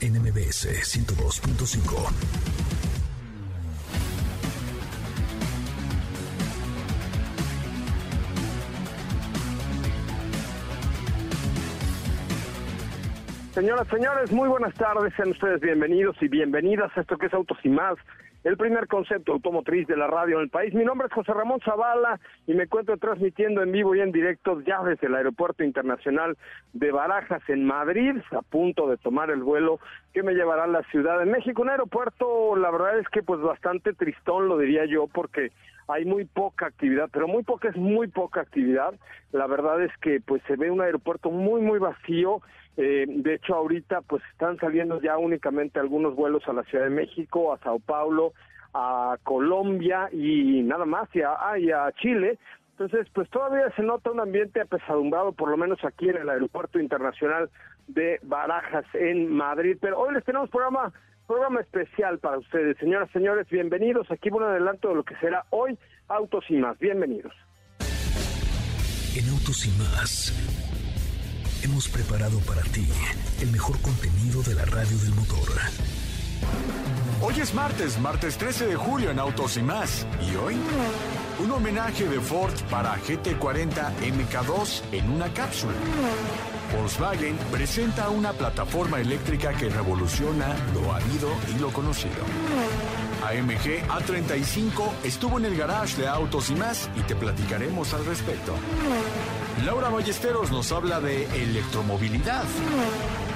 NMBS 102.5. Señoras, señores, muy buenas tardes. Sean ustedes bienvenidos y bienvenidas a esto que es Autos y más el primer concepto automotriz de la radio en el país. Mi nombre es José Ramón Zavala y me encuentro transmitiendo en vivo y en directo ya desde el Aeropuerto Internacional de Barajas en Madrid, a punto de tomar el vuelo que me llevará a la Ciudad de México. Un aeropuerto, la verdad es que pues bastante tristón, lo diría yo, porque hay muy poca actividad, pero muy poca es muy poca actividad. La verdad es que pues se ve un aeropuerto muy muy vacío. Eh, de hecho ahorita pues están saliendo ya únicamente algunos vuelos a la Ciudad de México, a Sao Paulo, a Colombia y nada más y a, ah, y a Chile. Entonces, pues todavía se nota un ambiente apesadumbrado, por lo menos aquí en el Aeropuerto Internacional de Barajas, en Madrid. Pero hoy les tenemos programa Programa especial para ustedes, señoras, señores, bienvenidos. Aquí un adelanto de lo que será hoy Autos y más. Bienvenidos. En Autos y más hemos preparado para ti el mejor contenido de la radio del motor. Hoy es martes, martes 13 de julio en Autos y más. ¿Y hoy? Un homenaje de Ford para GT40 MK2 en una cápsula. Volkswagen presenta una plataforma eléctrica que revoluciona lo habido y lo conocido. AMG A35 estuvo en el garage de autos y más y te platicaremos al respecto. Laura Ballesteros nos habla de electromovilidad.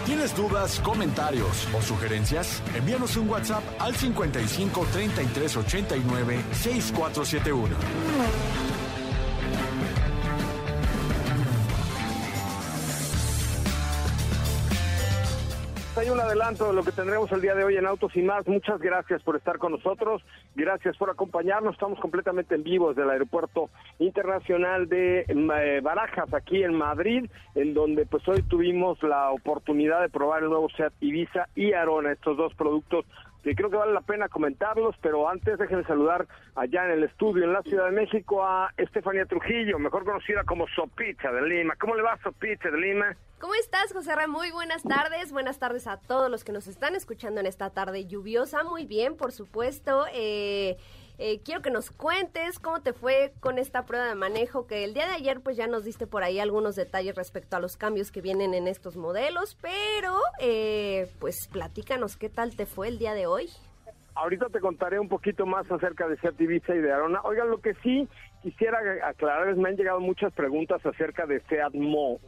¿Tienes dudas, comentarios o sugerencias? Envíanos un WhatsApp al 55 33 89 6471. Hay un adelanto de lo que tendremos el día de hoy en Autos y más. Muchas gracias por estar con nosotros, gracias por acompañarnos. Estamos completamente en vivo desde el Aeropuerto Internacional de eh, Barajas, aquí en Madrid, en donde pues hoy tuvimos la oportunidad de probar el nuevo Seat Ibiza y Arona, estos dos productos que creo que vale la pena comentarlos, pero antes déjenme saludar allá en el estudio en la Ciudad de México a Estefanía Trujillo, mejor conocida como Sopicha de Lima. ¿Cómo le va Sopicha de Lima? ¿Cómo estás, José Ramón? Muy buenas tardes. Buenas tardes a todos los que nos están escuchando en esta tarde lluviosa. Muy bien, por supuesto. Eh, eh, quiero que nos cuentes cómo te fue con esta prueba de manejo, que el día de ayer pues ya nos diste por ahí algunos detalles respecto a los cambios que vienen en estos modelos, pero eh, pues platícanos qué tal te fue el día de hoy. Ahorita te contaré un poquito más acerca de Seat Ibiza y de Arona. Oigan, lo que sí quisiera aclarar es me han llegado muchas preguntas acerca de Seat Mo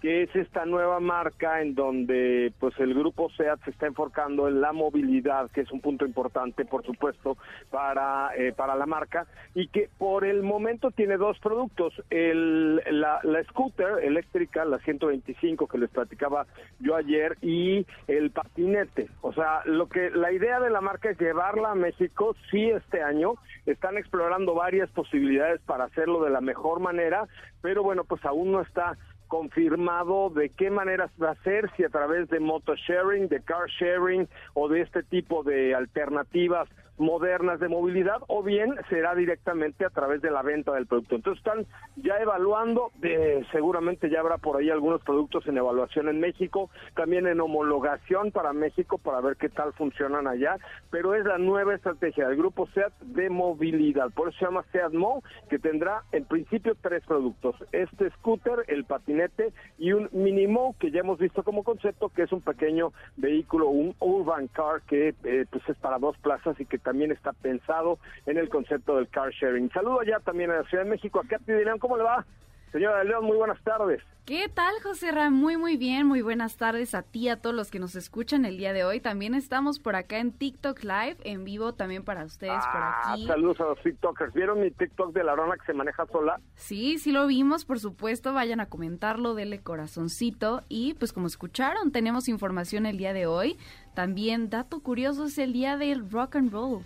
que es esta nueva marca en donde pues el grupo SEAT se está enfocando en la movilidad, que es un punto importante, por supuesto, para, eh, para la marca, y que por el momento tiene dos productos, el, la, la scooter eléctrica, la 125 que les platicaba yo ayer, y el patinete. O sea, lo que la idea de la marca es llevarla a México, sí este año, están explorando varias posibilidades para hacerlo de la mejor manera, pero bueno, pues aún no está confirmado de qué manera va a ser, si a través de moto sharing, de car sharing o de este tipo de alternativas modernas de movilidad o bien será directamente a través de la venta del producto. Entonces están ya evaluando, eh, seguramente ya habrá por ahí algunos productos en evaluación en México, también en homologación para México para ver qué tal funcionan allá, pero es la nueva estrategia del grupo SEAT de movilidad, por eso se llama SEAT Mo, que tendrá en principio tres productos, este scooter, el patinete y un Minimo que ya hemos visto como concepto, que es un pequeño vehículo, un urban car que eh, pues es para dos plazas y que está pensado en el concepto del car sharing. Saludo allá también a la Ciudad de México, a Katy León, ¿cómo le va? Señora León, muy buenas tardes. ¿Qué tal, José Ram? Muy, muy bien. Muy buenas tardes a ti, a todos los que nos escuchan el día de hoy. También estamos por acá en TikTok Live, en vivo también para ustedes por Ah, aquí. saludos a los TikTokers. ¿Vieron mi TikTok de la Rona que se maneja sola? Sí, sí lo vimos, por supuesto. Vayan a comentarlo, denle corazoncito. Y pues como escucharon, tenemos información el día de hoy. También, dato curioso, es el día del rock and roll.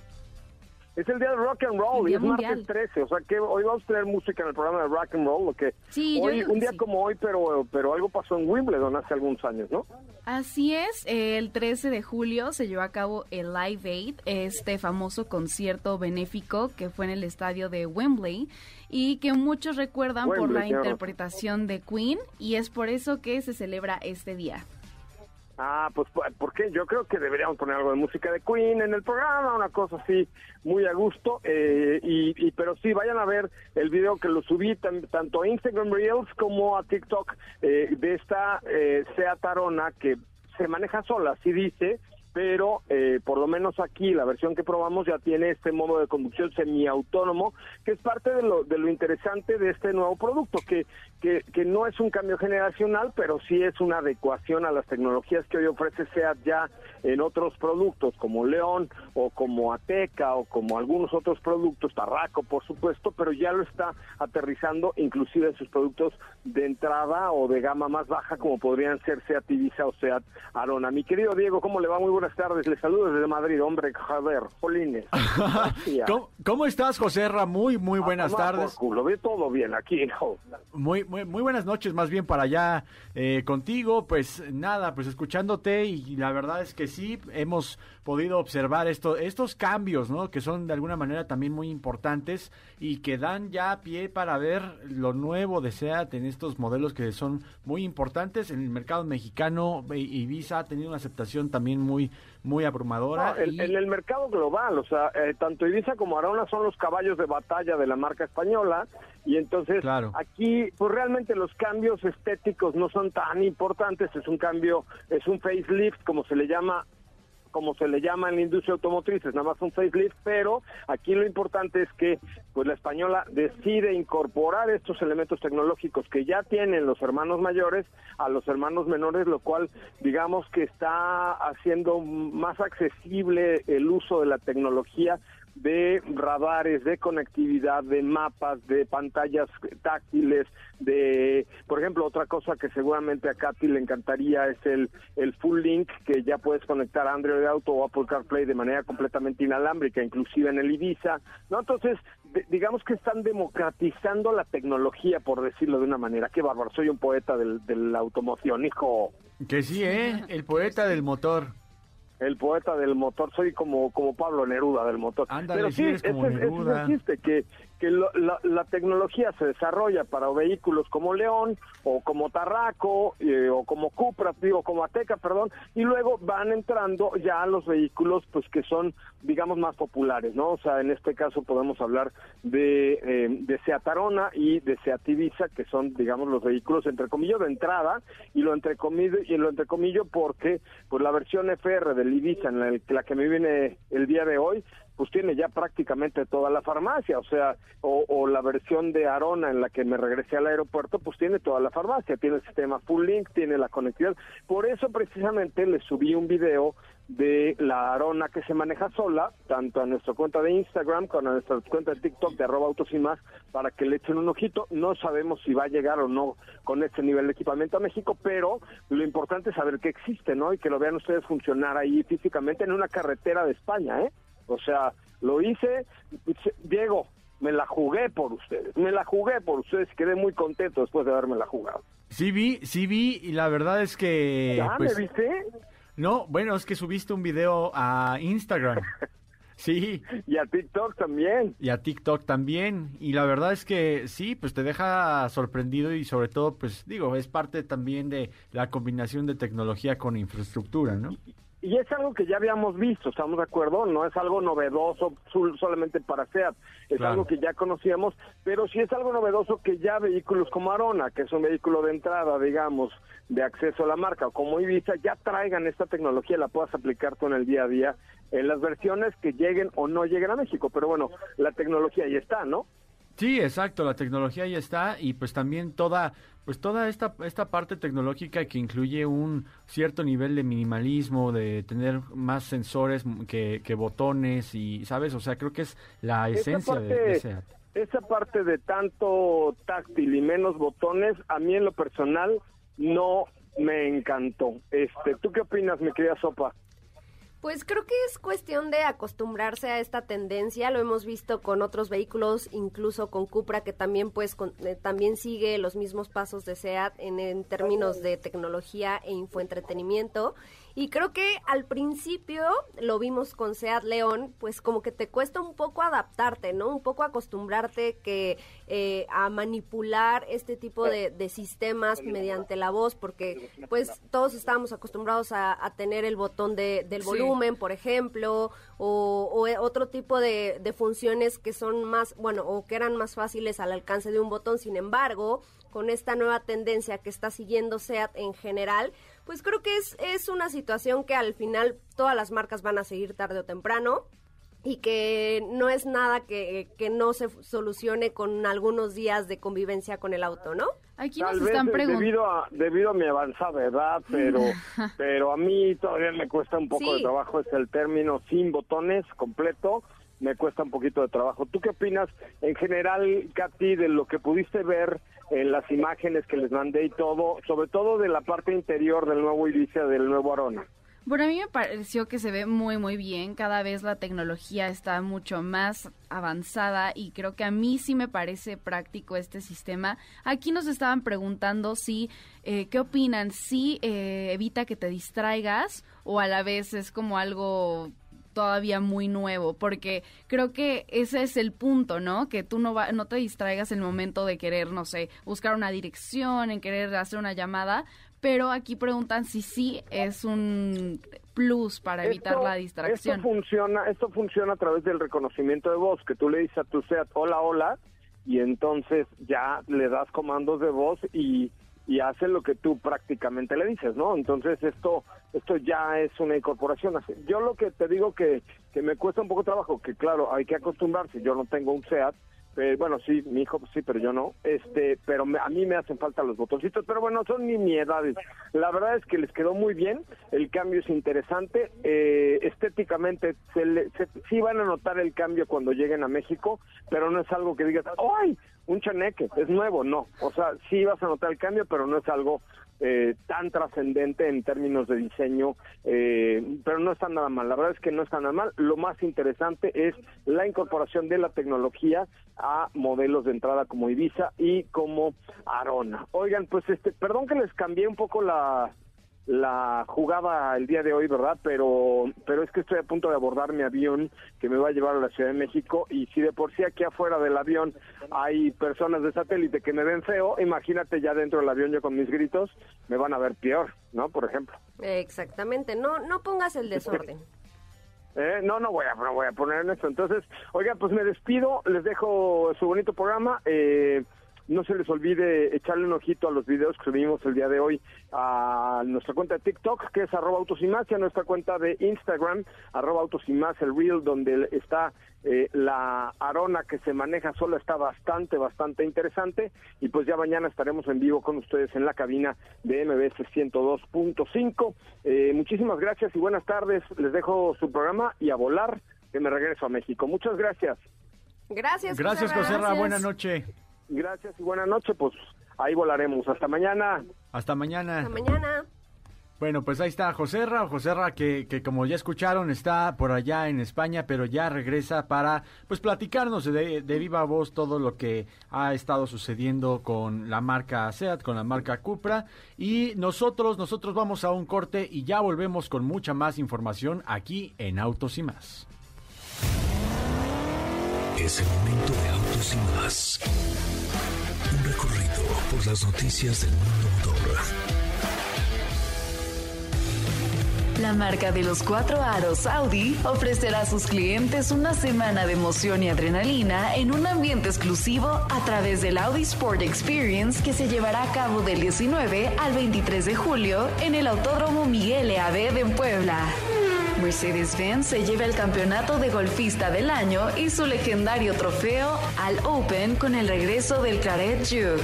Es el día del rock and roll y es martes mundial. 13, o sea que hoy vamos a tener música en el programa de rock and roll, lo que Sí, yo hoy, digo un día sí. como hoy, pero pero algo pasó en Wimbledon hace algunos años, ¿no? Así es, el 13 de julio se llevó a cabo el Live Aid, este famoso concierto benéfico que fue en el estadio de Wembley y que muchos recuerdan por Wembley, la claro. interpretación de Queen y es por eso que se celebra este día. Ah, pues ¿por qué? Yo creo que deberíamos poner algo de música de Queen en el programa, una cosa así muy a gusto. eh, y, y- pero sí, vayan a ver el video que lo subí tan- tanto a Instagram Reels como a TikTok eh, de esta eh, Seat Arona que se maneja sola, así dice, pero eh, por lo menos aquí la versión que probamos ya tiene este modo de conducción semiautónomo, que es parte de lo, de lo interesante de este nuevo producto, que, que, que no es un cambio generacional, pero sí es una adecuación a las tecnologías que hoy ofrece SEAT ya en otros productos como León o como Ateca o como algunos otros productos, Tarraco por supuesto, pero ya lo está aterrizando inclusive en sus productos de entrada o de gama más baja como podrían ser SEAT Ibiza o SEAT Arona. Mi querido Diego, ¿cómo le va? Muy buenas tardes, le saludo desde Madrid, hombre, joder, Polines. ¿Cómo, cómo estás, José Ra? Muy, muy buenas A tomar tardes. por culo, ve todo bien aquí, hijo. Muy, muy, muy buenas noches, más bien para allá eh, contigo. Pues nada, pues escuchándote y la verdad es que sí hemos podido observar esto, estos cambios, ¿no? Que son de alguna manera también muy importantes y que dan ya pie para ver lo nuevo de SEAT en estos modelos que son muy importantes en el mercado mexicano. I- Ibiza ha tenido una aceptación también muy, muy abrumadora. No, en, y- en el mercado global, o sea, eh, tanto Ibiza como Arona son los caballos de batalla de la marca española y entonces Claro. aquí pues realmente los cambios estéticos no son tan importantes, es un cambio, es un facelift como se le llama como se le llama en la industria automotriz, es nada más un facelift, pero aquí lo importante es que pues la española decide incorporar estos elementos tecnológicos que ya tienen los hermanos mayores a los hermanos menores, lo cual digamos que está haciendo más accesible el uso de la tecnología de radares, de conectividad, de mapas, de pantallas táctiles, de, por ejemplo, otra cosa que seguramente a Katy le encantaría es el, el Full Link, que ya puedes conectar a Android Auto o Apple CarPlay de manera completamente inalámbrica, inclusive en el Ibiza, ¿no? Entonces, digamos que están democratizando la tecnología, por decirlo de una manera. Qué bárbaro, soy un poeta del, de la automoción, hijo. Que sí, ¿eh? El poeta del motor. El poeta del motor, soy como como Pablo Neruda del motor. Ándale, Pero sí sí, eres como ese, ese es Neruda. el chiste, que, que lo- la, la tecnología se desarrolla para vehículos como León, o como Tarraco, eh, o como Cupra, digo, como Ateca, perdón, y luego van entrando ya los vehículos, pues que son, digamos, más populares, ¿no? O sea, en este caso podemos hablar de, eh, de Seat Arona y de Seat Ibiza, que son, digamos, los vehículos, entre comillas, de entrada, y lo entrecomillo, y lo entrecomillo porque, pues la versión FR del Ibiza, en la, la que me viene el día de hoy, pues tiene ya prácticamente toda la farmacia, o sea, o, o la versión de Arona en la que me regresé al aeropuerto, pues tiene toda la farmacia, tiene el sistema Full Link, tiene la conectividad. Por eso precisamente le subí un video de la Arona que se maneja sola, tanto a nuestra cuenta de Instagram como a nuestra cuenta de TikTok de arroba autos y más, para que le echen un ojito. No sabemos si va a llegar o no con este nivel de equipamiento a México, pero lo importante es saber que existe, ¿no? Y que lo vean ustedes funcionar ahí físicamente en una carretera de España, ¿eh? O sea, lo hice, Diego, me la jugué por ustedes, me la jugué por ustedes y quedé muy contento después de haberme la jugado. Sí vi, sí vi y la verdad es que... ¿Ya pues, me viste? No, bueno, es que subiste un video a Instagram. Sí. Y a TikTok también. Y a TikTok también. Y la verdad es que sí, pues te deja sorprendido y sobre todo, pues digo, es parte también de la combinación de tecnología con infraestructura, ¿no? Y es algo que ya habíamos visto, ¿estamos de acuerdo? No es algo novedoso solamente para SEAT, es algo que ya conocíamos, pero sí es algo novedoso que ya vehículos como Arona, que es un vehículo de entrada, digamos, de acceso a la marca, como Ibiza, ya traigan esta tecnología, la puedas aplicar tú en el día a día, en las versiones que lleguen o no lleguen a México. Pero bueno, la tecnología ahí está, ¿no? Sí, exacto, la tecnología ya está y pues también toda pues toda esta esta parte tecnológica que incluye un cierto nivel de minimalismo, de tener más sensores que, que botones y sabes, o sea, creo que es la esencia de, de SEAT. Esa parte de tanto táctil y menos botones, a mí en lo personal no me encantó. Este, ¿tú qué opinas, mi querida Sopa? Pues creo que es cuestión de acostumbrarse a esta tendencia. Lo hemos visto con otros vehículos, incluso con Cupra, que también pues eh, también sigue los mismos pasos de SEAT en, en términos de tecnología e infoentretenimiento. Y creo que al principio lo vimos con Seat León, pues como que te cuesta un poco adaptarte, ¿no? Un poco acostumbrarte que eh, a manipular este tipo de, sistemas mediante la voz, porque pues todos estábamos acostumbrados a, tener el botón de, del volumen, por ejemplo, o, otro tipo de, de funciones que son más, bueno, o que eran más fáciles al alcance de un botón. Sin embargo, con esta nueva tendencia que está siguiendo SEAT en general, pues creo que es, es una situación que al final todas las marcas van a seguir tarde o temprano y que no es nada que, que, no se solucione con algunos días de convivencia con el auto, ¿no? Aquí nos están preguntando. Debido a, debido a mi avanzada edad, pero, pero a mí todavía me cuesta un poco de trabajo, es el término sin botones completo, me cuesta un poquito de trabajo. ¿Tú qué opinas en general, Katy, de lo que pudiste ver en las imágenes que les mandé y todo, sobre todo de la parte interior del nuevo Ibiza, del nuevo Arona. Bueno, a mí me pareció que se ve muy, muy bien. Cada vez la tecnología está mucho más avanzada y creo que a mí sí me parece práctico este sistema. Aquí nos estaban preguntando si, eh, ¿qué opinan? Si eh, evita que te distraigas o a la vez es como algo todavía muy nuevo, porque creo que ese es el punto, ¿no? Que tú no, va, no te distraigas en el momento de querer, no sé, buscar una dirección, en querer hacer una llamada, pero aquí preguntan si sí es un plus para evitar la distracción. Esto funciona, esto funciona a través del reconocimiento de voz, que tú le dices a tu SEAT hola, hola, y entonces ya le das comandos de voz y y hace lo que tú prácticamente le dices, ¿no? Entonces esto esto ya es una incorporación. Yo lo que te digo que, que me cuesta un poco trabajo, que claro, hay que acostumbrarse, yo no tengo un SEAT, eh, bueno, sí, mi hijo sí, pero yo no. Este, pero a mí me hacen falta los botoncitos, pero bueno, son nimiedades. La verdad es que les quedó muy bien, el cambio es interesante, eh, estéticamente se, sí van a notar el cambio cuando lleguen a México, pero no es algo que digas, ¡ay! Un chaneque, es nuevo, no. O sea, sí vas a notar el cambio, pero no es algo eh, tan trascendente en términos de diseño, eh, pero no está nada mal. La verdad es que no está nada mal. Lo más interesante es la incorporación de la tecnología a modelos de entrada como Ibiza y como Arona. Oigan, pues este, perdón que les cambié un poco la, la jugaba el día de hoy, ¿verdad? Pero, pero es que estoy a punto de abordar mi avión que me va a llevar a la Ciudad de México y si de por sí aquí afuera del avión hay personas de satélite que me ven feo, imagínate ya dentro del avión yo con mis gritos, me van a ver peor, ¿no? Por ejemplo. Exactamente, no, no pongas el desorden. Eh, no, no voy a, no voy a poner en esto. Entonces, oiga, pues me despido, les dejo su bonito programa. Eh, no se les olvide echarle un ojito a los videos que subimos el día de hoy a nuestra cuenta de TikTok, que es arroba autos y más, y a nuestra cuenta de Instagram, arroba autos y más, el reel, donde está eh, la arona que se maneja sola, está bastante, bastante interesante. Y pues ya mañana estaremos en vivo con ustedes en la cabina de MBS 102.5. Eh, muchísimas gracias y buenas tardes. Les dejo su programa y a volar, que me regreso a México. Muchas gracias. Gracias, Gracias, José Buenas noches. Gracias y buena noche, pues ahí volaremos. Hasta mañana. Hasta mañana. Hasta mañana. Bueno, pues ahí está Joserra, Joserra que, que como ya escucharon está por allá en España, pero ya regresa para pues platicarnos de, de, viva voz todo lo que ha estado sucediendo con la marca SEAT, con la marca Cupra y nosotros, nosotros vamos a un corte y ya volvemos con mucha más información aquí en Autos y más. Es el momento de autos y más. Por las noticias del mundo motor. La marca de los cuatro aros Audi ofrecerá a sus clientes una semana de emoción y adrenalina en un ambiente exclusivo a través del Audi Sport Experience que se llevará a cabo del 19 al 23 de julio en el Autódromo Miguel E. Abed en Puebla. Mercedes-Benz se lleva el campeonato de golfista del año y su legendario trofeo al Open con el regreso del Claret Jug.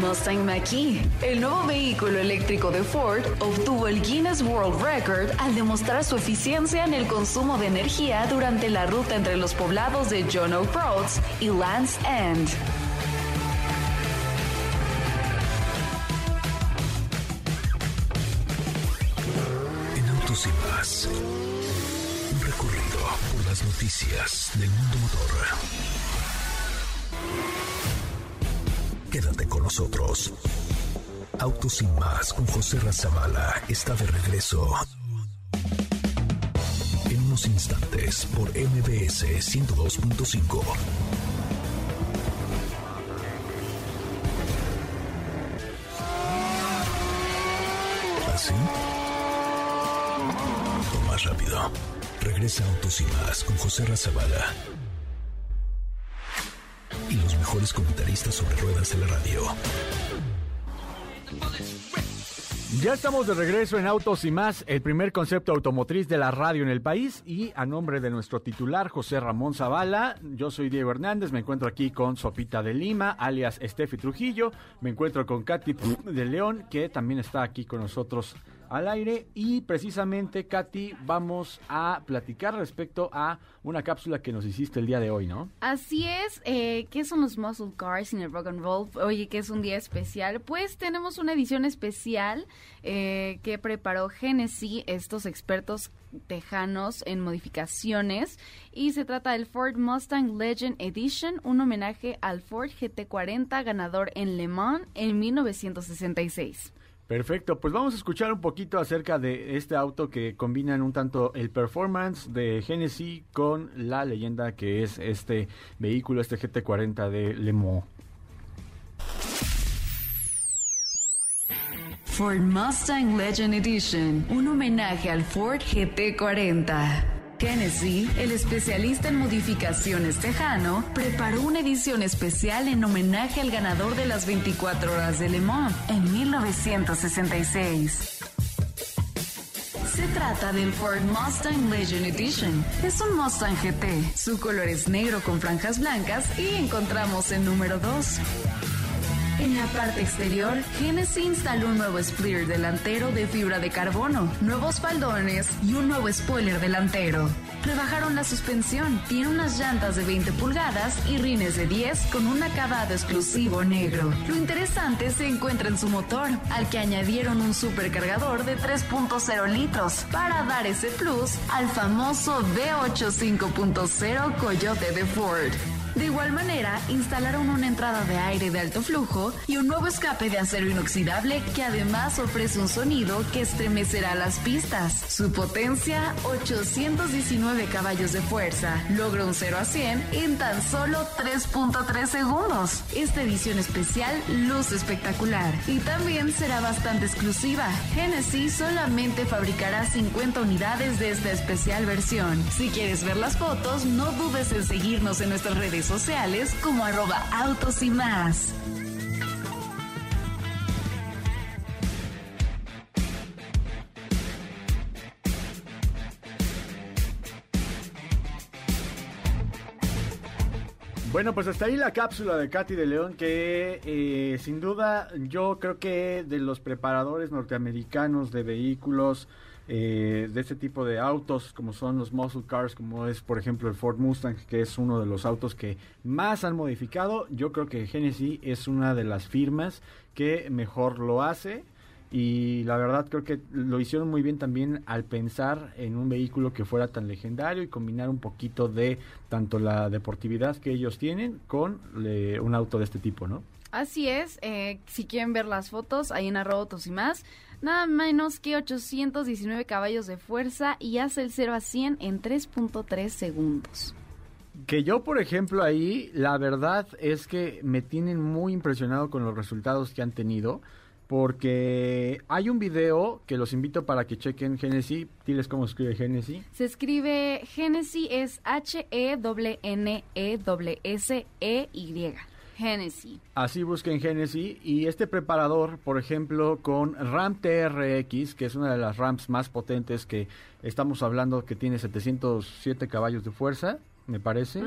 Mustang Mach-E, el nuevo vehículo eléctrico de Ford, obtuvo el Guinness World Record al demostrar su eficiencia en el consumo de energía durante la ruta entre los poblados de John O'Groats y Land's End. Nosotros. Autos y más con José Razabala está de regreso. En unos instantes por MBS 102.5. ¿Así? O más rápido. Regresa Autos y más con José Razabala. Mejores comentaristas sobre ruedas de la radio. Ya estamos de regreso en Autos y más, el primer concepto automotriz de la radio en el país y a nombre de nuestro titular José Ramón Zavala, yo soy Diego Hernández, me encuentro aquí con Sopita de Lima, alias Estefi Trujillo, me encuentro con Katy de León, que también está aquí con nosotros al aire y precisamente Katy vamos a platicar respecto a una cápsula que nos hiciste el día de hoy, ¿no? Así es, eh, ¿qué son los muscle cars en el rock and roll? Oye, que es un día especial. Pues tenemos una edición especial eh, que preparó Genesis, estos expertos tejanos en modificaciones y se trata del Ford Mustang Legend Edition, un homenaje al Ford GT40 ganador en Le Mans en 1966. Perfecto, pues vamos a escuchar un poquito acerca de este auto que combinan un tanto el performance de Genesis con la leyenda que es este vehículo, este GT40 de Le Mans. Ford Mustang Legend Edition, un homenaje al Ford GT40. Genesis, el especialista en modificaciones tejano, preparó una edición especial en homenaje al ganador de las 24 horas de Le Mans en 1966. Se trata del Ford Mustang Legend Edition. Es un Mustang GT. Su color es negro con franjas blancas y encontramos el número 2. En la parte exterior, Genesis instaló un nuevo splitter delantero de fibra de carbono, nuevos faldones y un nuevo spoiler delantero. Rebajaron la suspensión, tiene unas llantas de 20 pulgadas y rines de 10 con un acabado exclusivo negro. Lo interesante se encuentra en su motor, al que añadieron un supercargador de 3.0 litros para dar ese plus al famoso V8 5.0 Coyote de Ford. De igual manera, instalaron una entrada de aire de alto flujo y un nuevo escape de acero inoxidable que además ofrece un sonido que estremecerá las pistas. Su potencia, 819 caballos de fuerza, logra un 0 a 100 en tan solo 3.3 segundos. Esta edición especial luce espectacular y también será bastante exclusiva. Genesis solamente fabricará 50 unidades de esta especial versión. Si quieres ver las fotos, no dudes en seguirnos en nuestras redes sociales como arroba autos y más. Bueno, pues hasta ahí la cápsula de Katy de León, que eh, sin duda yo creo que de los preparadores norteamericanos de vehículos, eh, de este tipo de autos, como son los muscle cars, como es por ejemplo el Ford Mustang, que es uno de los autos que más han modificado, yo creo que Genesis es una de las firmas que mejor lo hace. Y la verdad creo que lo hicieron muy bien también al pensar en un vehículo que fuera tan legendario y combinar un poquito de tanto la deportividad que ellos tienen con eh, un auto de este tipo, ¿no? Así es, eh, si quieren ver las fotos, ahí en arroba autos y más, nada menos que 819 caballos de fuerza y hace el 0 a 100 en 3.3 segundos. Que yo, por ejemplo, ahí, la verdad es que me tienen muy impresionado con los resultados que han tenido. Porque hay un video que los invito para que chequen Genesis. Diles cómo se escribe Genesis. Se escribe Genesis, es H-E-N-E-S-E-Y. Genesis. Así busquen Genesis. Y este preparador, por ejemplo, con RAM TRX, que es una de las RAMs más potentes que estamos hablando, que tiene 707 caballos de fuerza, me parece.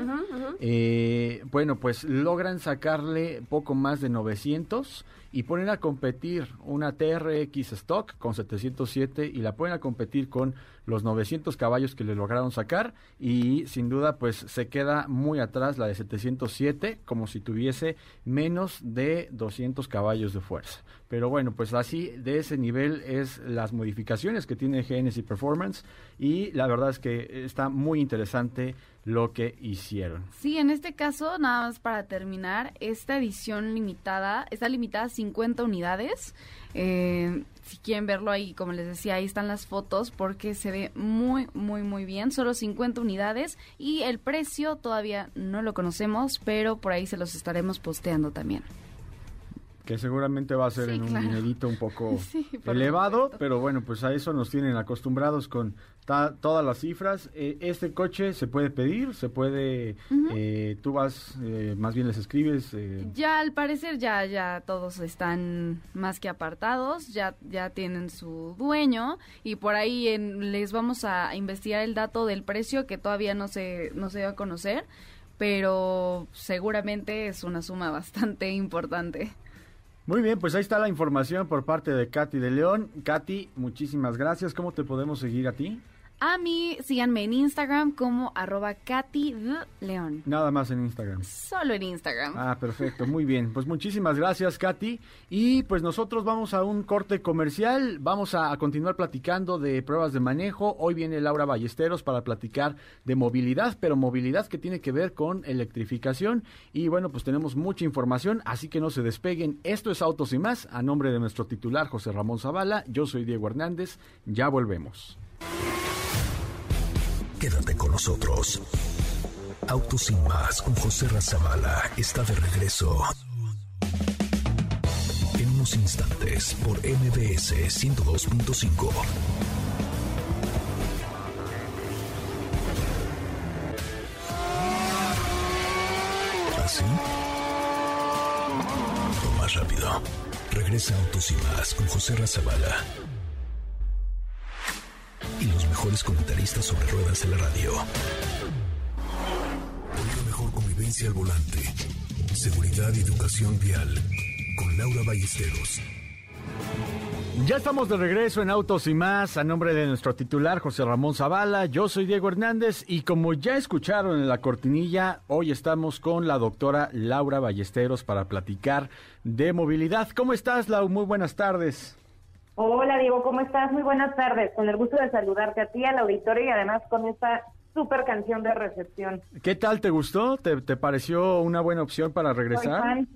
Eh, bueno, pues logran sacarle poco más de 900 y ponen a competir una TRX Stock con 707 y la ponen a competir con los 900 caballos que le lograron sacar y sin duda pues se queda muy atrás la de 707 como si tuviese menos de 200 caballos de fuerza. Pero bueno, pues así de ese nivel es las modificaciones que tiene Genesis Performance y la verdad es que está muy interesante lo que hicieron. Sí, en este caso, nada más para terminar, esta edición limitada está limitada 50 unidades. Eh, si quieren verlo ahí, como les decía, ahí están las fotos porque se ve muy, muy, muy bien. Solo 50 unidades y el precio todavía no lo conocemos, pero por ahí se los estaremos posteando también que seguramente va a ser en un dinerito un poco elevado, pero bueno, pues a eso nos tienen acostumbrados con todas las cifras. Eh, este coche se puede pedir, se puede, eh, tú vas, eh, más bien les escribes. Ya al parecer ya ya todos están más que apartados, ya ya tienen su dueño y por ahí les vamos a investigar el dato del precio que todavía no se no se va a conocer, pero seguramente es una suma bastante importante. Muy bien, pues ahí está la información por parte de Katy de León. Katy, muchísimas gracias. ¿Cómo te podemos seguir a ti? A mí, síganme en Instagram como arroba Katy León. Nada más en Instagram. Solo en Instagram. Ah, perfecto, muy bien. Pues muchísimas gracias, Katy. Y pues nosotros vamos a un corte comercial. Vamos a, continuar platicando de pruebas de manejo. Hoy viene Laura Ballesteros para platicar de movilidad, pero movilidad que tiene que ver con electrificación. Y bueno, pues tenemos mucha información, así que no se despeguen. Esto es Autos y más. A nombre de nuestro titular, José Ramón Zavala, yo soy Diego Hernández. Ya volvemos. Quédate con nosotros. Autos sin más con José Razabala está de regreso. En unos instantes por MBS 102.5. ¿Así? O más rápido. Regresa Autos y más con José Razabala mejores comentaristas sobre ruedas en la radio. Una mejor convivencia al volante. Seguridad y educación vial. Con Laura Ballesteros. Ya estamos de regreso en Autos y más, a nombre de nuestro titular José Ramón Zavala, yo soy Diego Hernández y como ya escucharon en la cortinilla, hoy estamos con la doctora Laura Ballesteros para platicar de movilidad. ¿Cómo estás, Lau? Muy buenas tardes. Hola Diego, ¿cómo estás? Muy buenas tardes. Con el gusto de saludarte a ti, al auditorio y además con esta super canción de recepción. ¿Qué tal? ¿Te gustó? ¿Te, pareció una buena opción para regresar?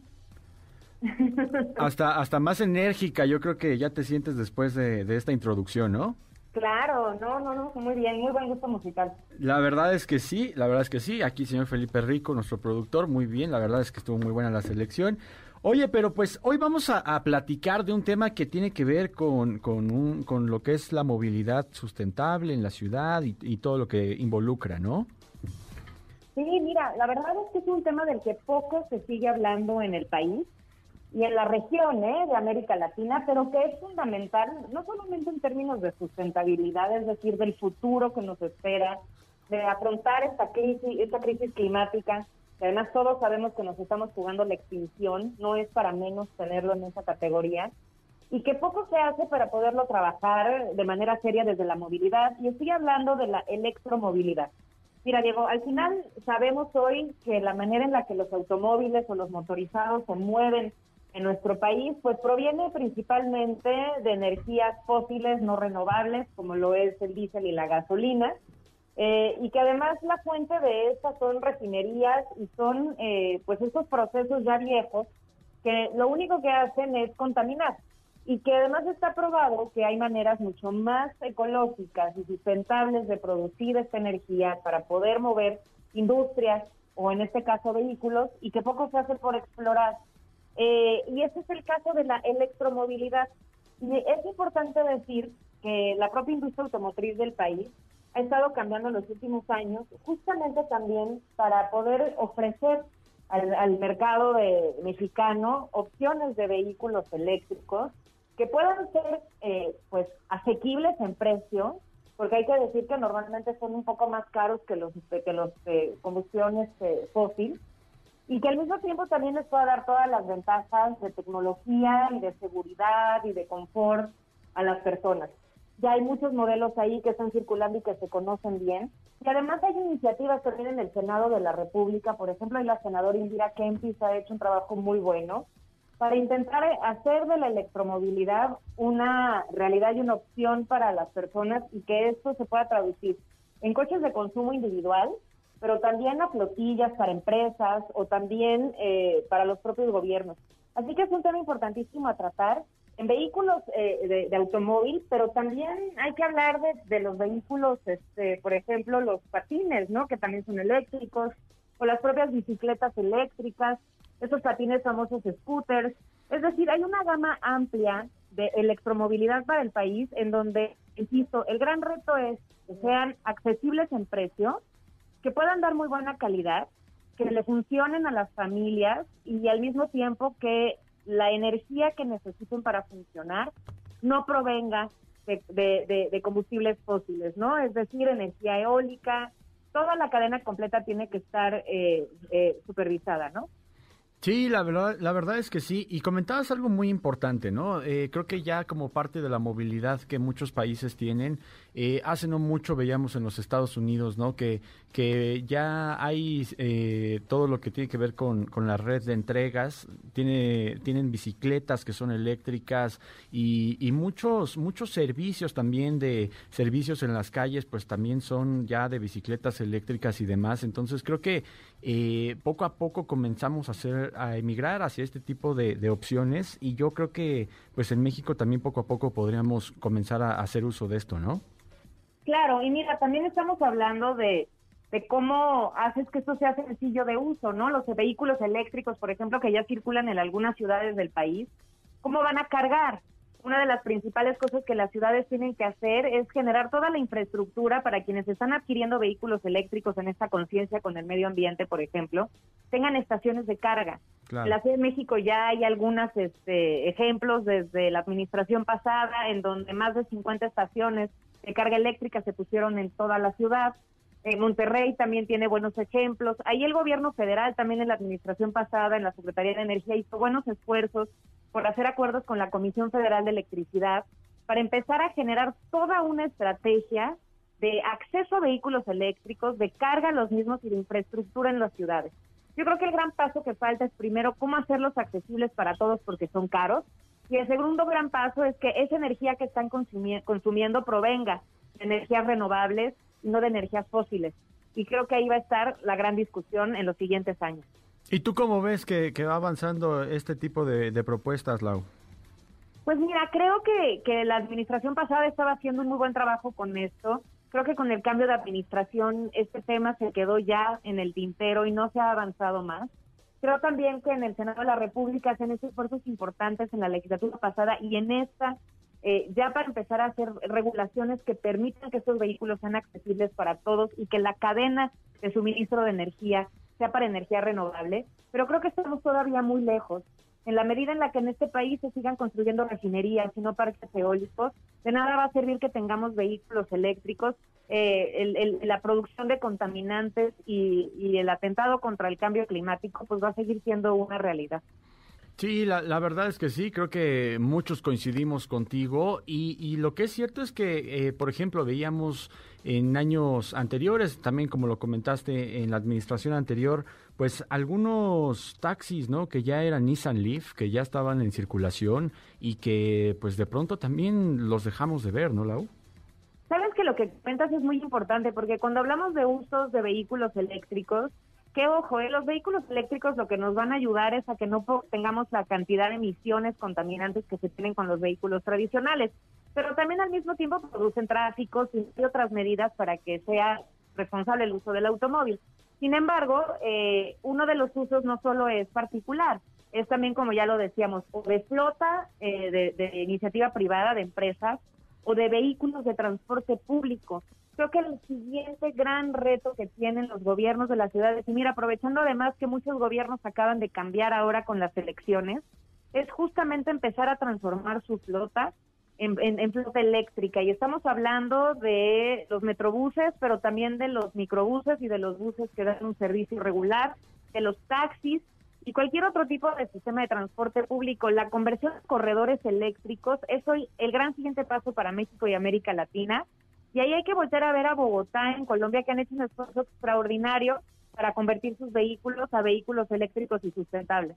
hasta, hasta más enérgica, yo creo que ya te sientes después de, de esta introducción, ¿no? Claro, no, no, no, muy bien, muy buen gusto musical. La verdad es que sí, la verdad es que sí. Aquí señor Felipe Rico, nuestro productor, muy bien, la verdad es que estuvo muy buena la selección. Oye, pero pues hoy vamos a, platicar de un tema que tiene que ver con, con, con, lo que es la movilidad sustentable en la ciudad y, todo lo que involucra, ¿no? Sí, mira, la verdad es que es un tema del que poco se sigue hablando en el país y en la región ¿eh? de América Latina, pero que es fundamental, no solamente en términos de sustentabilidad, es decir, del futuro que nos espera, de afrontar esta crisis, esta crisis climática, además todos sabemos que nos estamos jugando la extinción, no es para menos tenerlo en esa categoría, y que poco se hace para poderlo trabajar de manera seria desde la movilidad, y estoy hablando de la electromovilidad. Mira, Diego, al final sabemos hoy que la manera en la que los automóviles o los motorizados se mueven en nuestro país, pues proviene principalmente de energías fósiles no renovables, como lo es el diésel y la gasolina, eh, y que además la fuente de estas son refinerías y son eh, pues estos procesos ya viejos que lo único que hacen es contaminar y que además está probado que hay maneras mucho más ecológicas y sustentables de producir esta energía para poder mover industrias o en este caso vehículos y que poco se hace por explorar. Eh, y ese es el caso de la electromovilidad. Y es importante decir que la propia industria automotriz del país ha estado cambiando en los últimos años, justamente también para poder ofrecer al, mercado de, mexicano opciones de vehículos eléctricos que puedan ser eh, pues asequibles en precio, porque hay que decir que normalmente son un poco más caros que los que los eh, combustiones eh, fósiles y que al mismo tiempo también les pueda dar todas las ventajas de tecnología y de seguridad y de confort a las personas. Ya hay muchos modelos ahí que están circulando y que se conocen bien. Y además hay iniciativas también en el Senado de la República. Por ejemplo, la senadora Indira Kempis ha hecho un trabajo muy bueno para intentar hacer de la electromovilidad una realidad y una opción para las personas y que esto se pueda traducir en coches de consumo individual, pero también a flotillas para empresas o también eh, para los propios gobiernos. Así que es un tema importantísimo a tratar en vehículos eh, de, automóvil, pero también hay que hablar de, los vehículos, este, por ejemplo, los patines, ¿no? Que también son eléctricos, o las propias bicicletas eléctricas, esos patines famosos scooters. Es decir, hay una gama amplia de electromovilidad para el país en donde, insisto, el gran reto es que sean accesibles en precio, que puedan dar muy buena calidad, que le funcionen a las familias y al mismo tiempo que la energía que necesiten para funcionar no provenga de, combustibles fósiles, ¿no? Es decir, energía eólica, toda la cadena completa tiene que estar eh, eh, supervisada, ¿no? Sí, la verdad, la verdad es que sí. Y comentabas algo muy importante, ¿no? Eh, creo que ya como parte de la movilidad que muchos países tienen, eh, hace no mucho veíamos en los Estados Unidos, ¿no? Que, que ya hay eh, todo lo que tiene que ver con, con, la red de entregas. Tiene, tienen bicicletas que son eléctricas y, y muchos, muchos servicios también de servicios en las calles, pues también son ya de bicicletas eléctricas y demás. Entonces creo que eh, poco a poco comenzamos a hacer a emigrar hacia este tipo de, opciones y yo creo que pues en México también poco a poco podríamos comenzar a, hacer uso de esto, ¿no? Claro, y mira, también estamos hablando de, de cómo haces que esto sea sencillo de uso, ¿no? Los vehículos eléctricos, por ejemplo, que ya circulan en algunas ciudades del país, ¿cómo van a cargar? Una de las principales cosas que las ciudades tienen que hacer es generar toda la infraestructura para quienes están adquiriendo vehículos eléctricos en esta conciencia con el medio ambiente, por ejemplo, tengan estaciones de carga. En la Ciudad de México ya hay algunos este, ejemplos desde la administración pasada en donde más de 50 estaciones de carga eléctrica se pusieron en toda la ciudad. En Monterrey también tiene buenos ejemplos. Ahí el gobierno federal, también en la administración pasada, en la Secretaría de Energía, hizo buenos esfuerzos por hacer acuerdos con la Comisión Federal de Electricidad para empezar a generar toda una estrategia de acceso a vehículos eléctricos, de carga a los mismos y de infraestructura en las ciudades. Yo creo que el gran paso que falta es primero cómo hacerlos accesibles para todos porque son caros. Y el segundo gran paso es que esa energía que están consumiendo provenga de energías renovables no de energías fósiles. Y creo que ahí va a estar la gran discusión en los siguientes años. ¿Y tú cómo ves que, va avanzando este tipo de, propuestas, Lau? Pues mira, creo que, que la administración pasada estaba haciendo un muy buen trabajo con esto. Creo que con el cambio de administración este tema se quedó ya en el tintero y no se ha avanzado más. Creo también que en el Senado de la República hacen esfuerzos importantes en la legislatura pasada y en esta eh, ya para empezar a hacer regulaciones que permitan que estos vehículos sean accesibles para todos y que la cadena de suministro de energía sea para energía renovable, pero creo que estamos todavía muy lejos. En la medida en la que en este país se sigan construyendo refinerías y no parques eólicos, de nada va a servir que tengamos vehículos eléctricos, eh, la producción de contaminantes y, y el atentado contra el cambio climático pues va a seguir siendo una realidad. Sí, la, la, verdad es que sí, creo que muchos coincidimos contigo y, y lo que es cierto es que, eh, por ejemplo, veíamos en años anteriores, también como lo comentaste en la administración anterior, pues algunos taxis, ¿no? Que ya eran Nissan Leaf, que ya estaban en circulación y que pues de pronto también los dejamos de ver, ¿no, Lau? Sabes que lo que cuentas es muy importante porque cuando hablamos de usos de vehículos eléctricos, que ojo, eh, los vehículos eléctricos lo que nos van a ayudar es a que no tengamos la cantidad de emisiones contaminantes que se tienen con los vehículos tradicionales, pero también al mismo tiempo producen tráfico y otras medidas para que sea responsable el uso del automóvil. Sin embargo, eh, uno de los usos no solo es particular, es también, como ya lo decíamos, o de flota eh, de iniciativa privada, de empresas, o de vehículos de transporte público. Creo que el siguiente gran reto que tienen los gobiernos de las ciudades, y mira, aprovechando además que muchos gobiernos acaban de cambiar ahora con las elecciones, es justamente empezar a transformar su flota en, en, flota eléctrica. Y estamos hablando de los metrobuses, pero también de los microbuses y de los buses que dan un servicio regular, de los taxis y cualquier otro tipo de sistema de transporte público. La conversión de corredores eléctricos es hoy el gran siguiente paso para México y América Latina. Y ahí hay que volver a ver a Bogotá, en Colombia, que han hecho un esfuerzo extraordinario para convertir sus vehículos a vehículos eléctricos y sustentables.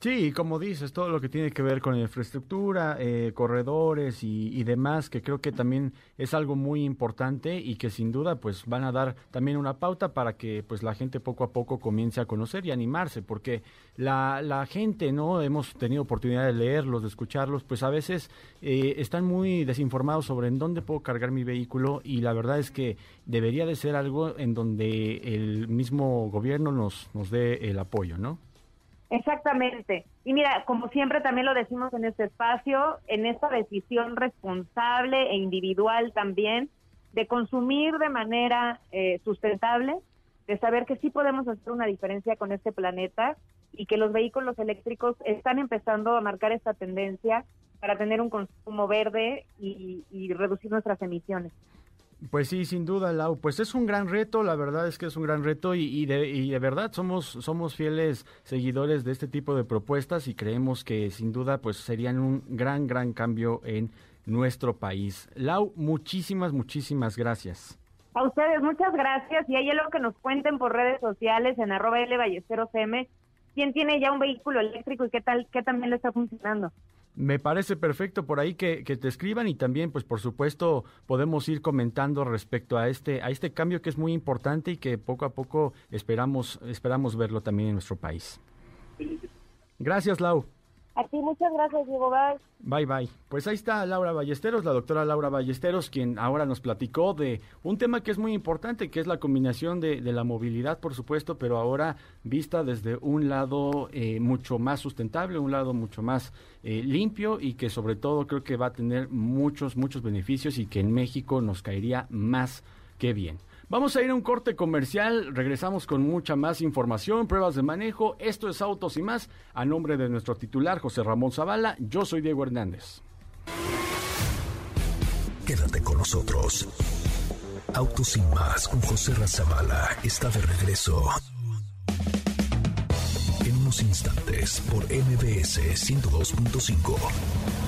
Sí, como dices, todo lo que tiene que ver con infraestructura, eh, corredores y, demás, que creo que también es algo muy importante y que sin duda pues van a dar también una pauta para que pues la gente poco a poco comience a conocer y animarse, porque la, la gente, ¿no? Hemos tenido oportunidad de leerlos, de escucharlos, pues a veces eh, están muy desinformados sobre en dónde puedo cargar mi vehículo y la verdad es que debería de ser algo en donde el mismo gobierno nos, nos dé el apoyo, ¿no? Exactamente. Y mira, como siempre también lo decimos en este espacio, en esta decisión responsable e individual también de consumir de manera eh, sustentable, de saber que sí podemos hacer una diferencia con este planeta y que los vehículos eléctricos están empezando a marcar esta tendencia para tener un consumo verde y reducir nuestras emisiones. Pues sí, sin duda, Lau. Pues es un gran reto, la verdad es que es un gran reto y, de, y de verdad somos, somos fieles seguidores de este tipo de propuestas y creemos que sin duda pues serían un gran, gran cambio en nuestro país. Lau, muchísimas, muchísimas gracias. A ustedes, muchas gracias y hay algo que nos cuenten por redes sociales en arroba L Ballesteros M. ¿Quién tiene ya un vehículo eléctrico y qué tal, qué también le está funcionando? Me parece perfecto por ahí que, te escriban y también, pues por supuesto, podemos ir comentando respecto a este, a este cambio que es muy importante y que poco a poco esperamos, esperamos verlo también en nuestro país. Gracias, Lau. A muchas gracias, Diego. Bye. Bye, bye. Pues ahí está Laura Ballesteros, la doctora Laura Ballesteros, quien ahora nos platicó de un tema que es muy importante, que es la combinación de, la movilidad, por supuesto, pero ahora vista desde un lado eh, mucho más sustentable, un lado mucho más eh, limpio y que sobre todo creo que va a tener muchos, muchos beneficios y que en México nos caería más que bien. Vamos a ir a un corte comercial, regresamos con mucha más información, pruebas de manejo, esto es Autos y más, a nombre de nuestro titular José Ramón Zavala, yo soy Diego Hernández. Quédate con nosotros. Autos y más con José Razabala está de regreso. En unos instantes por MBS 102.5.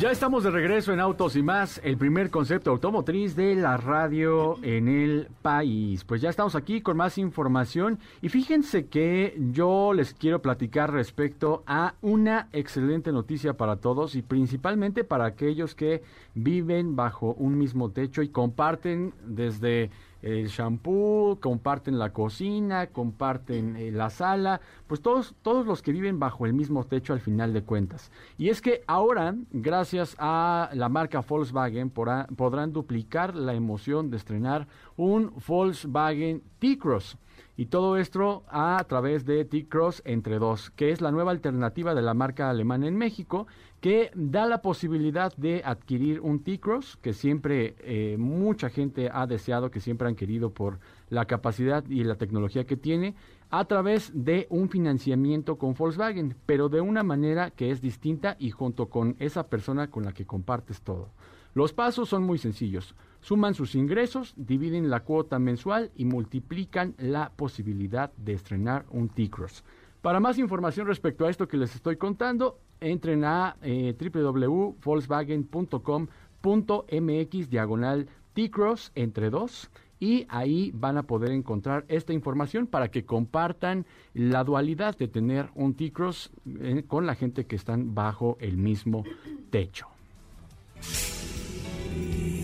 Ya estamos de regreso en Autos y más, el primer concepto automotriz de la radio en el país. Pues ya estamos aquí con más información y fíjense que yo les quiero platicar respecto a una excelente noticia para todos y principalmente para aquellos que viven bajo un mismo techo y comparten desde el shampoo, comparten la cocina, comparten eh, la sala, pues todos, todos los que viven bajo el mismo techo al final de cuentas. Y es que ahora, gracias a la marca Volkswagen, podrán duplicar la emoción de estrenar un Volkswagen T-Cross. Y todo esto a través de T-Cross entre dos, que es la nueva alternativa de la marca alemana en México que da la posibilidad de adquirir un T-Cross que siempre eh, mucha gente ha deseado, que siempre han querido por la capacidad y la tecnología que tiene, a través de un financiamiento con Volkswagen, pero de una manera que es distinta y junto con esa persona con la que compartes todo. Los pasos son muy sencillos. Suman sus ingresos, dividen la cuota mensual y multiplican la posibilidad de estrenar un T-Cross. Para más información respecto a esto que les estoy contando, entren a eh, www.volkswagen.com.mx diagonal T-Cross entre dos y ahí van a poder encontrar esta información para que compartan la dualidad de tener un T-Cross eh, con la gente que están bajo el mismo techo.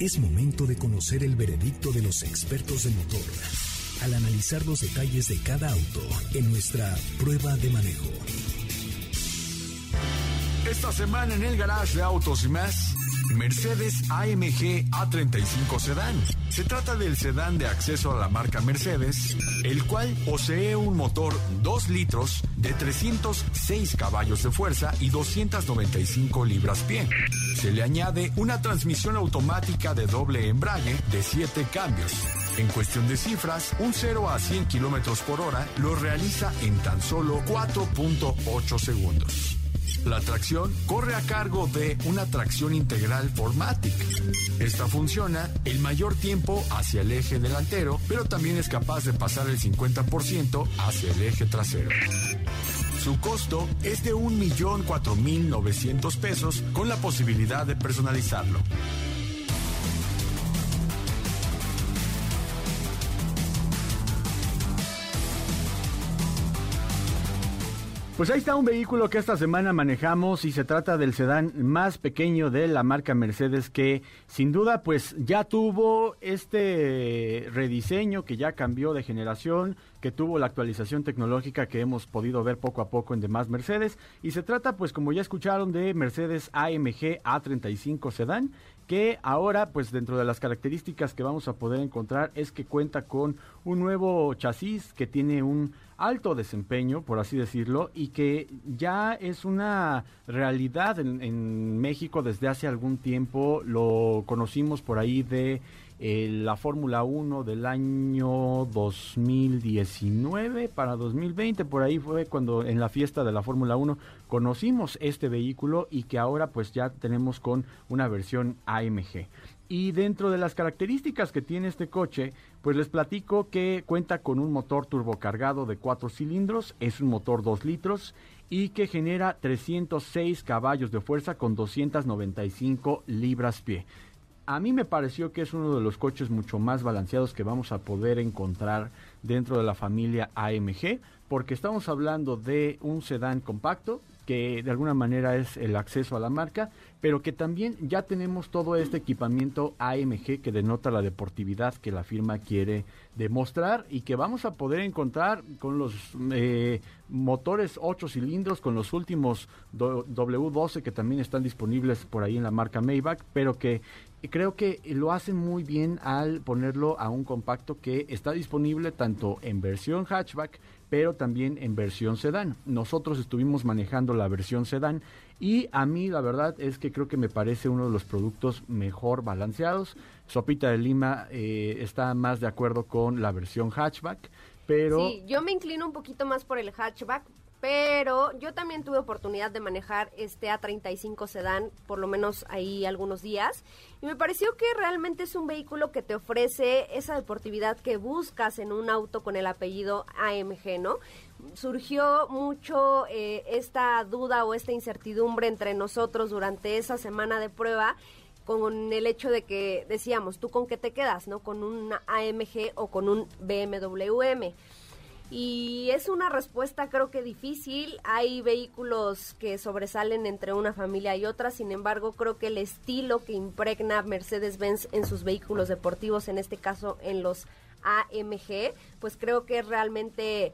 Es momento de conocer el veredicto de los expertos de motor al analizar los detalles de cada auto en nuestra prueba de manejo. Esta semana en el garage de Autos y más, Mercedes AMG A35 Sedán. Se trata del sedán de acceso a la marca Mercedes, el cual posee un motor 2 litros de 306 caballos de fuerza y 295 libras-pie. Se le añade una transmisión automática de doble embrague de 7 cambios. En cuestión de cifras, un 0 a 100 kilómetros por hora lo realiza en tan solo 4.8 segundos. La tracción corre a cargo de una tracción integral Formatic. Esta funciona el mayor tiempo hacia el eje delantero, pero también es capaz de pasar el 50% hacia el eje trasero. Su costo es de 1.4900.000 pesos con la posibilidad de personalizarlo. Pues ahí está un vehículo que esta semana manejamos y se trata del sedán más pequeño de la marca Mercedes que sin duda pues ya tuvo este rediseño que ya cambió de generación, que tuvo la actualización tecnológica que hemos podido ver poco a poco en demás Mercedes. Y se trata pues como ya escucharon de Mercedes AMG A35 sedán que ahora pues dentro de las características que vamos a poder encontrar es que cuenta con un nuevo chasis que tiene un alto desempeño, por así decirlo, y que ya es una realidad en, México desde hace algún tiempo. Lo conocimos por ahí de eh, la Fórmula 1 del año 2019 para 2020, por ahí fue cuando en la fiesta de la Fórmula 1 conocimos este vehículo y que ahora pues ya tenemos con una versión AMG. Y dentro de las características que tiene este coche, pues les platico que cuenta con un motor turbocargado de 4 cilindros, es un motor 2 litros y que genera 306 caballos de fuerza con 295 libras-pie. A mí me pareció que es uno de los coches mucho más balanceados que vamos a poder encontrar dentro de la familia AMG, porque estamos hablando de un sedán compacto que de alguna manera es el acceso a la marca, pero que también ya tenemos todo este equipamiento AMG que denota la deportividad que la firma quiere demostrar y que vamos a poder encontrar con los eh, motores 8 cilindros, con los últimos W12 que también están disponibles por ahí en la marca Maybach, pero que creo que lo hacen muy bien al ponerlo a un compacto que está disponible tanto en versión hatchback pero también en versión sedán. Nosotros estuvimos manejando la versión sedán y a mí la verdad es que creo que me parece uno de los productos mejor balanceados. Sopita de Lima eh, está más de acuerdo con la versión hatchback, pero... Sí, yo me inclino un poquito más por el hatchback pero yo también tuve oportunidad de manejar este A35 sedán, por lo menos ahí algunos días, y me pareció que realmente es un vehículo que te ofrece esa deportividad que buscas en un auto con el apellido AMG, ¿no? Surgió mucho eh, esta duda o esta incertidumbre entre nosotros durante esa semana de prueba con el hecho de que decíamos, ¿tú con qué te quedas, no? ¿Con un AMG o con un BMW M? Y es una respuesta creo que difícil. Hay vehículos que sobresalen entre una familia y otra, sin embargo creo que el estilo que impregna Mercedes-Benz en sus vehículos deportivos, en este caso en los AMG, pues creo que es realmente...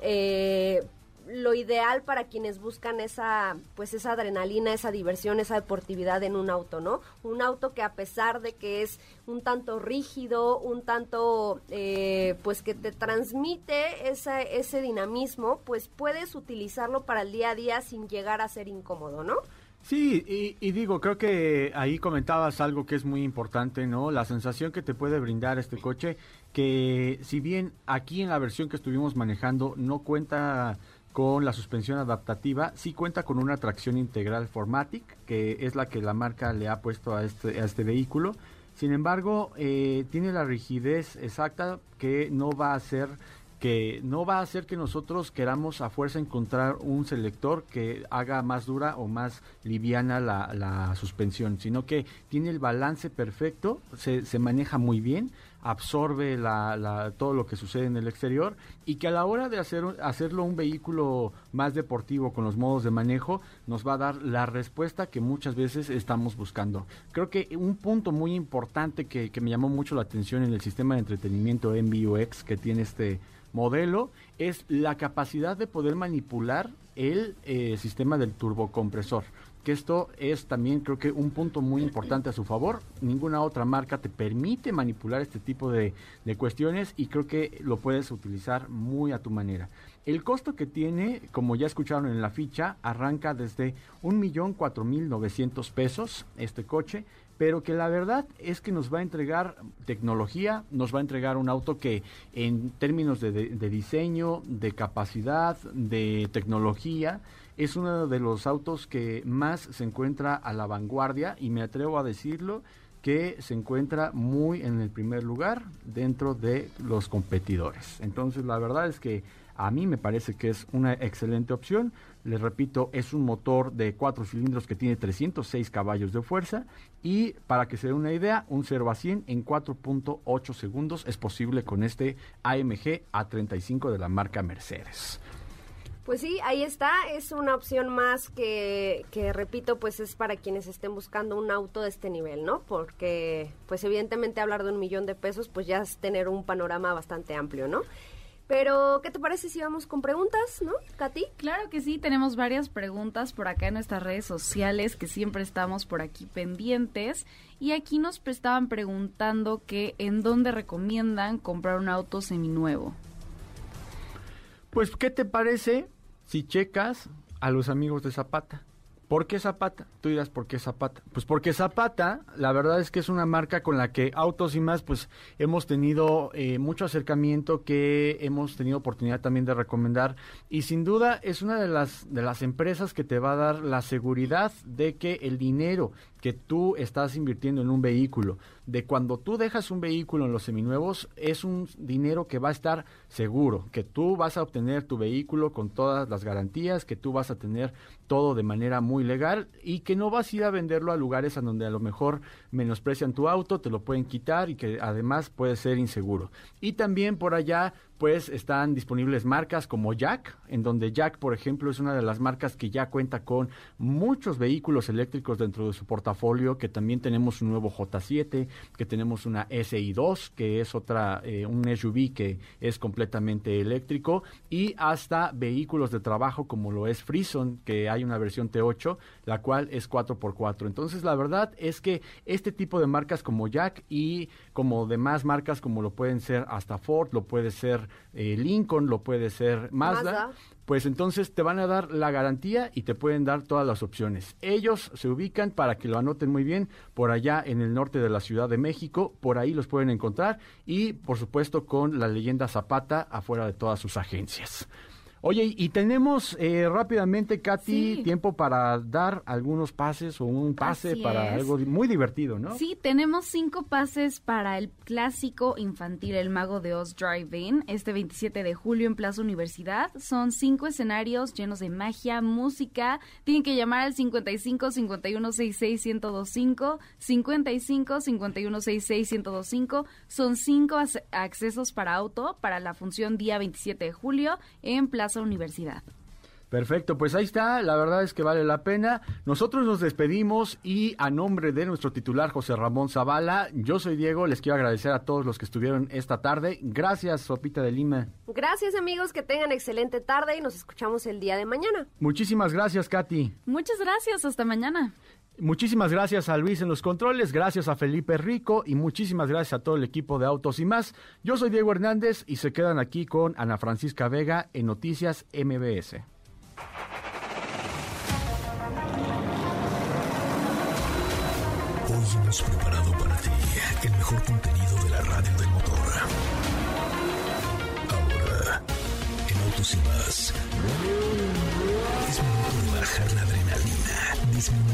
Eh, lo ideal para quienes buscan esa pues esa adrenalina, esa diversión, esa deportividad en un auto, ¿no? Un auto que a pesar de que es un tanto rígido, un tanto eh, pues que te transmite ese, ese dinamismo, pues puedes utilizarlo para el día a día sin llegar a ser incómodo, ¿no? Sí, y, y, digo, creo que ahí comentabas algo que es muy importante, ¿no? La sensación que te puede brindar este coche, que si bien aquí en la versión que estuvimos manejando no cuenta con la suspensión adaptativa, sí cuenta con una tracción integral Formatic, que es la que la marca le ha puesto a este, a este vehículo. Sin embargo, eh, tiene la rigidez exacta que no va a hacer que no va a hacer que nosotros queramos a fuerza encontrar un selector que haga más dura o más liviana la, suspensión, sino que tiene el balance perfecto, se maneja muy bien, absorbe todo lo que sucede en el exterior y que a la hora de hacer, hacerlo un vehículo más deportivo con los modos de manejo nos va a dar la respuesta que muchas veces estamos buscando. Creo que un punto muy importante que, que me llamó mucho la atención en el sistema de entretenimiento MBUX que tiene este modelo es la capacidad de poder manipular el eh, sistema del turbocompresor que esto es también creo que un punto muy importante a su favor. Ninguna otra marca te permite manipular este tipo de, de, cuestiones y creo que lo puedes utilizar muy a tu manera. El costo que tiene, como ya escucharon en la ficha, arranca desde un millón cuatro mil novecientos pesos este coche pero que la verdad es que nos va a entregar tecnología, nos va a entregar un auto que en términos de, diseño, de capacidad, de tecnología, es uno de los autos que más se encuentra a la vanguardia y me atrevo a decirlo que se encuentra muy en el primer lugar dentro de los competidores. Entonces la verdad es que a mí me parece que es una excelente opción. Les repito, es un motor de cuatro cilindros que tiene 306 caballos de fuerza y para que se dé una idea, un 0 a 100 en 4.8 segundos es posible con este AMG A35 de la marca Mercedes. Pues sí, ahí está, es una opción más que, que, repito, pues es para quienes estén buscando un auto de este nivel, ¿no? Porque, pues evidentemente hablar de un millón de pesos, pues ya es tener un panorama bastante amplio, ¿no? Pero, ¿qué te parece si vamos con preguntas, no, Katy? Claro que sí, tenemos varias preguntas por acá en nuestras redes sociales que siempre estamos por aquí pendientes. Y aquí nos estaban preguntando que en dónde recomiendan comprar un auto seminuevo. Pues, ¿qué te parece si checas a los amigos de Zapata? ¿Por qué Zapata? Tú dirás, ¿por qué Zapata? Pues porque Zapata, la verdad es que es una marca con la que Autos y más, pues hemos tenido eh, mucho acercamiento, que hemos tenido oportunidad también de recomendar. Y sin duda es una de las, de las empresas que te va a dar la seguridad de que el dinero que tú estás invirtiendo en un vehículo, de cuando tú dejas un vehículo en los seminuevos, es un dinero que va a estar seguro, que tú vas a obtener tu vehículo con todas las garantías, que tú vas a tener todo de manera muy legal y que no vas a ir a venderlo a lugares en donde a lo mejor menosprecian tu auto, te lo pueden quitar y que además puede ser inseguro. Y también por allá pues están disponibles marcas como Jack, en donde Jack, por ejemplo, es una de las marcas que ya cuenta con muchos vehículos eléctricos dentro de su portafolio, que también tenemos un nuevo J7, que tenemos una SI2, que es otra, eh, un SUV que es completamente eléctrico, y hasta vehículos de trabajo como lo es Frison, que hay una versión T8, la cual es 4x4. Entonces, la verdad es que este tipo de marcas como Jack y como demás marcas como lo pueden ser hasta Ford, lo puede ser eh, Lincoln, lo puede ser Mazda, pues entonces te van a dar la garantía y te pueden dar todas las opciones. Ellos se ubican, para que lo anoten muy bien, por allá en el norte de la Ciudad de México, por ahí los pueden encontrar y por supuesto con la leyenda Zapata afuera de todas sus agencias. Oye, y tenemos eh, rápidamente, Katy, tiempo para dar algunos pases o un pase para algo muy divertido, ¿no? Sí, tenemos cinco pases para el clásico infantil El Mago de Oz Drive-In este 27 de julio en Plaza Universidad. Son cinco escenarios llenos de magia, música. Tienen que llamar al 55 51 66 1025, 55 51 66 1025. Son cinco accesos para auto para la función día 27 de julio en Plaza Universidad. Perfecto, pues ahí está, la verdad es que vale la pena. Nosotros nos despedimos y a nombre de nuestro titular José Ramón Zavala, yo soy Diego, les quiero agradecer a todos los que estuvieron esta tarde. Gracias, Sopita de Lima. Gracias amigos, que tengan excelente tarde y nos escuchamos el día de mañana. Muchísimas gracias, Katy. Muchas gracias, hasta mañana. Muchísimas gracias a Luis en los controles, gracias a Felipe Rico y muchísimas gracias a todo el equipo de Autos y más. Yo soy Diego Hernández y se quedan aquí con Ana Francisca Vega en Noticias MBS. Hoy hemos preparado para ti el mejor contenido de la radio del motor. Ahora, en Autos y más, es momento de bajar la disminuir